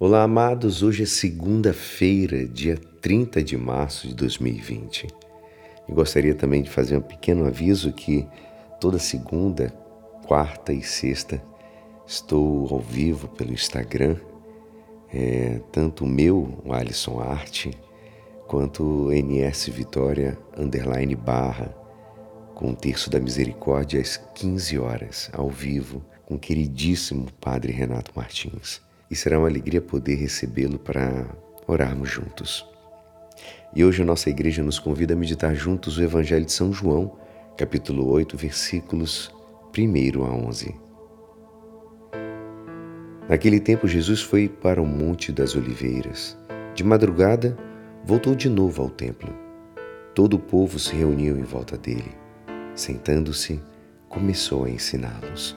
Olá, amados. Hoje é segunda-feira, dia 30 de março de 2020. E gostaria também de fazer um pequeno aviso que toda segunda, quarta e sexta estou ao vivo pelo Instagram, é, tanto o meu, o Alisson Arte, quanto NS Vitória Underline Barra, com o Terço da Misericórdia às 15 horas, ao vivo, com o queridíssimo Padre Renato Martins e será uma alegria poder recebê-lo para orarmos juntos. E hoje a nossa igreja nos convida a meditar juntos o Evangelho de São João, capítulo 8, versículos 1 a 11. Naquele tempo, Jesus foi para o Monte das Oliveiras. De madrugada, voltou de novo ao templo. Todo o povo se reuniu em volta dele. Sentando-se, começou a ensiná-los.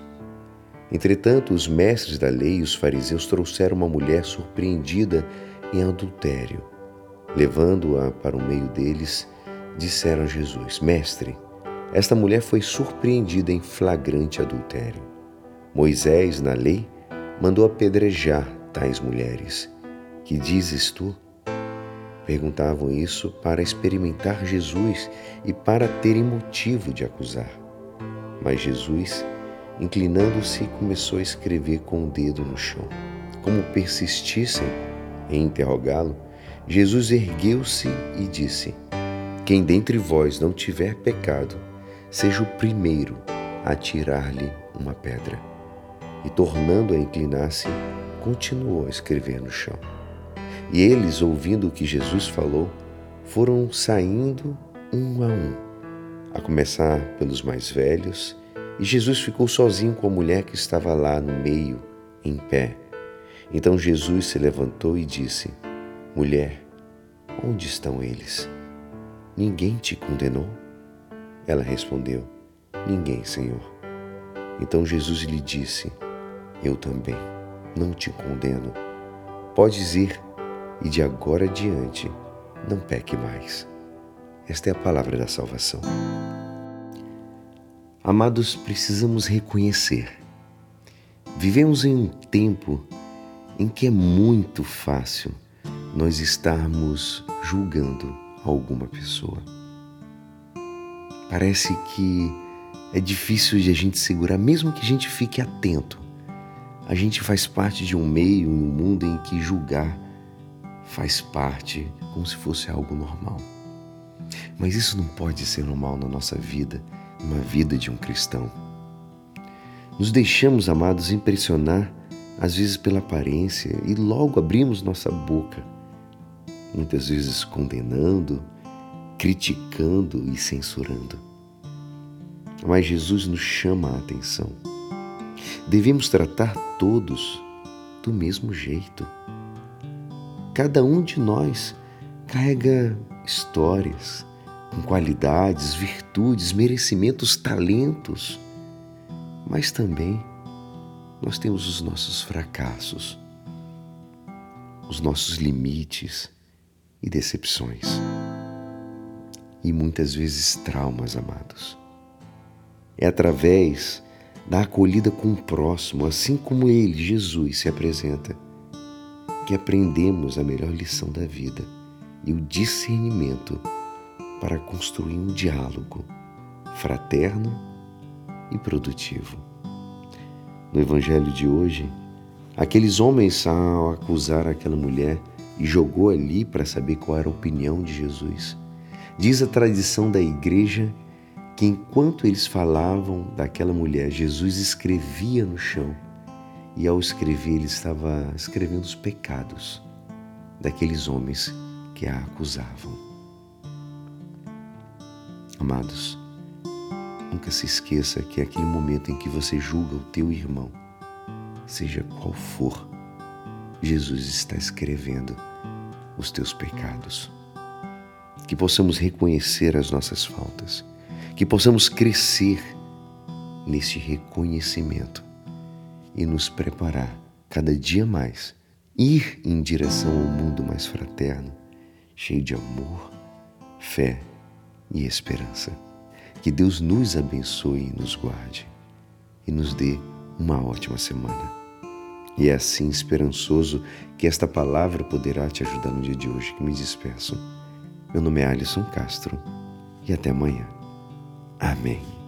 Entretanto, os mestres da lei e os fariseus trouxeram uma mulher surpreendida em adultério. Levando-a para o meio deles, disseram a Jesus: Mestre, esta mulher foi surpreendida em flagrante adultério. Moisés, na lei, mandou apedrejar tais mulheres. Que dizes tu? Perguntavam isso para experimentar Jesus e para terem motivo de acusar. Mas Jesus Inclinando-se, começou a escrever com o dedo no chão. Como persistissem em interrogá-lo, Jesus ergueu-se e disse: Quem dentre vós não tiver pecado, seja o primeiro a tirar-lhe uma pedra. E tornando a inclinar-se, continuou a escrever no chão. E eles, ouvindo o que Jesus falou, foram saindo um a um, a começar pelos mais velhos e Jesus ficou sozinho com a mulher que estava lá no meio, em pé. Então Jesus se levantou e disse: Mulher, onde estão eles? Ninguém te condenou? Ela respondeu: Ninguém, Senhor. Então Jesus lhe disse: Eu também não te condeno. Podes ir e de agora adiante não peque mais. Esta é a palavra da salvação. Amados, precisamos reconhecer. Vivemos em um tempo em que é muito fácil nós estarmos julgando alguma pessoa. Parece que é difícil de a gente segurar, mesmo que a gente fique atento. A gente faz parte de um meio, um mundo em que julgar faz parte como se fosse algo normal. Mas isso não pode ser normal na nossa vida uma vida de um cristão. Nos deixamos, amados, impressionar, às vezes pela aparência, e logo abrimos nossa boca, muitas vezes condenando, criticando e censurando. Mas Jesus nos chama a atenção. Devemos tratar todos do mesmo jeito. Cada um de nós carrega histórias, com qualidades, virtudes, merecimentos, talentos, mas também nós temos os nossos fracassos, os nossos limites e decepções. E muitas vezes traumas, amados. É através da acolhida com o próximo, assim como ele, Jesus, se apresenta, que aprendemos a melhor lição da vida e o discernimento para construir um diálogo fraterno e produtivo. No Evangelho de hoje, aqueles homens, ao acusar aquela mulher e jogou ali para saber qual era a opinião de Jesus, diz a tradição da igreja que enquanto eles falavam daquela mulher, Jesus escrevia no chão e ao escrever ele estava escrevendo os pecados daqueles homens que a acusavam. Amados, nunca se esqueça que é aquele momento em que você julga o teu irmão, seja qual for, Jesus está escrevendo os teus pecados. Que possamos reconhecer as nossas faltas, que possamos crescer neste reconhecimento e nos preparar cada dia mais, ir em direção ao mundo mais fraterno, cheio de amor, fé e esperança. Que Deus nos abençoe e nos guarde e nos dê uma ótima semana. E é assim esperançoso que esta palavra poderá te ajudar no dia de hoje que me despeço. Meu nome é Alisson Castro e até amanhã. Amém.